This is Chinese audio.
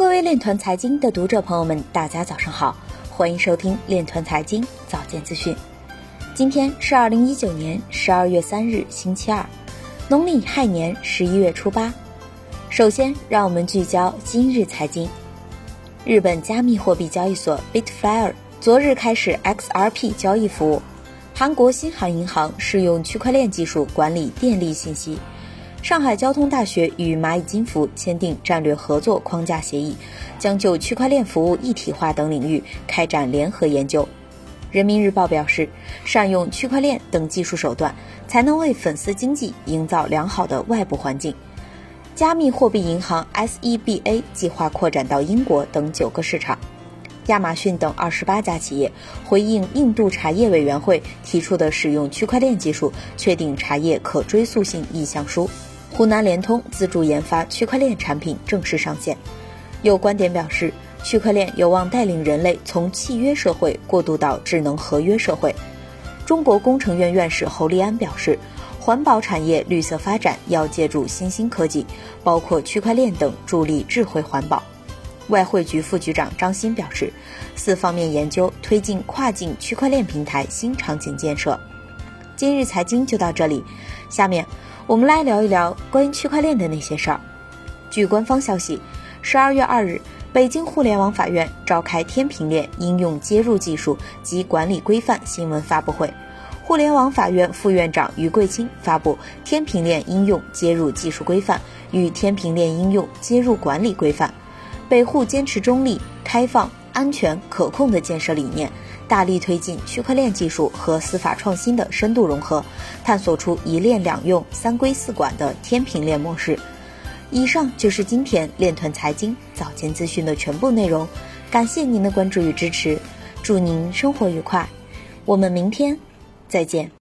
各位链团财经的读者朋友们，大家早上好，欢迎收听链团财经早间资讯。今天是二零一九年十二月三日，星期二，农历亥年十一月初八。首先，让我们聚焦今日财经。日本加密货币交易所 Bitflyer 昨日开始 XRP 交易服务。韩国新韩银行试用区块链技术管理电力信息。上海交通大学与蚂蚁金服签订战略合作框架协议，将就区块链服务一体化等领域开展联合研究。人民日报表示，善用区块链等技术手段，才能为粉丝经济营造良好的外部环境。加密货币银行 SEBA 计划扩展到英国等九个市场。亚马逊等二十八家企业回应印度茶叶委员会提出的使用区块链技术确定茶叶可追溯性意向书。湖南联通自主研发区块链产品正式上线。有观点表示，区块链有望带领人类从契约社会过渡到智能合约社会。中国工程院院士侯立安表示，环保产业绿色发展要借助新兴科技，包括区块链等，助力智慧环保。外汇局副局长张欣表示，四方面研究推进跨境区块链平台新场景建设。今日财经就到这里，下面。我们来聊一聊关于区块链的那些事儿。据官方消息，十二月二日，北京互联网法院召开天平链应用接入技术及管理规范新闻发布会，互联网法院副院长于贵清发布天平链应用接入技术规范与天平链应用接入管理规范。北互坚持中立、开放、安全、可控的建设理念。大力推进区块链技术和司法创新的深度融合，探索出一链两用、三规四管的天平链模式。以上就是今天链团财经早间资讯的全部内容，感谢您的关注与支持，祝您生活愉快，我们明天再见。